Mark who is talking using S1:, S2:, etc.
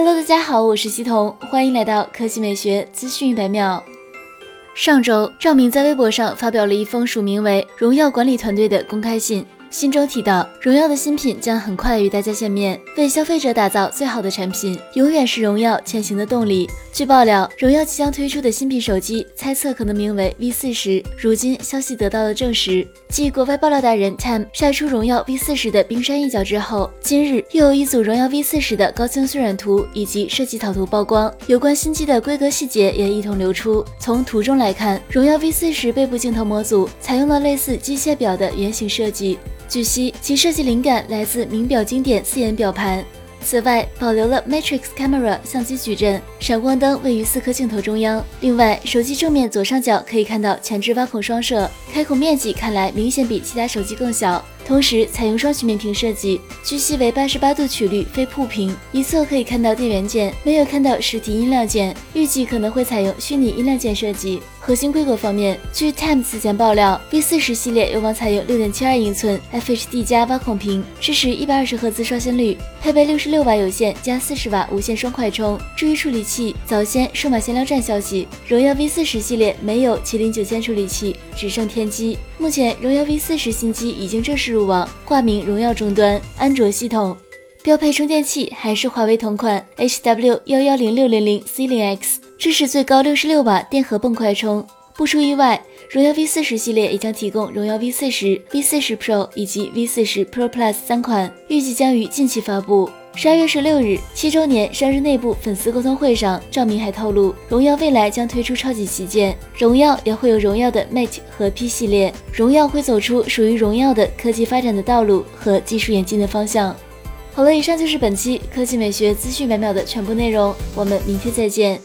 S1: Hello，大家好，我是西彤，欢迎来到科技美学资讯一百秒。上周，赵明在微博上发表了一封署名为“荣耀管理团队”的公开信。信中提到，荣耀的新品将很快与大家见面，为消费者打造最好的产品，永远是荣耀前行的动力。据爆料，荣耀即将推出的新品手机，猜测可能名为 V 四十。如今消息得到了证实，继国外爆料达人 Tim 晒出荣耀 V 四十的冰山一角之后，今日又有一组荣耀 V 四十的高清渲染图以及设计草图曝光，有关新机的规格细节也一同流出。从图中来看，荣耀 V 四十背部镜头模组采用了类似机械表的圆形设计。据悉，其设计灵感来自名表经典四眼表盘。此外，保留了 Matrix Camera 相机矩阵，闪光灯位于四颗镜头中央。另外，手机正面左上角可以看到前置挖孔双摄，开孔面积看来明显比其他手机更小。同时采用双曲面屏设计，据悉为八十八度曲率非瀑屏，一侧可以看到电源键，没有看到实体音量键，预计可能会采用虚拟音量键设计。核心规格方面，据 Time 此前爆料，V 四十系列有望采用六点七二英寸 FHD 加挖孔屏，支持一百二十赫兹刷新率，配备六十六瓦有线加四十瓦无线双快充。至于处理器，早先数码闲聊站消息，荣耀 V 四十系列没有麒麟九千处理器，只剩天玑。目前，荣耀 V 四十新机已经正式入入网，挂名荣耀终端，安卓系统，标配充电器还是华为同款 HW 幺幺零六零零 C 零 X。支持最高六十六瓦电荷泵快充。不出意外，荣耀 V 四十系列也将提供荣耀 V 四十、V 四十 Pro 以及 V 四十 Pro Plus 三款，预计将于近期发布。十二月十六日，七周年生日内部粉丝沟通会上，赵明还透露，荣耀未来将推出超级旗舰，荣耀也会有荣耀的 Mate 和 P 系列，荣耀会走出属于荣耀的科技发展的道路和技术演进的方向。好了，以上就是本期科技美学资讯每秒的全部内容，我们明天再见。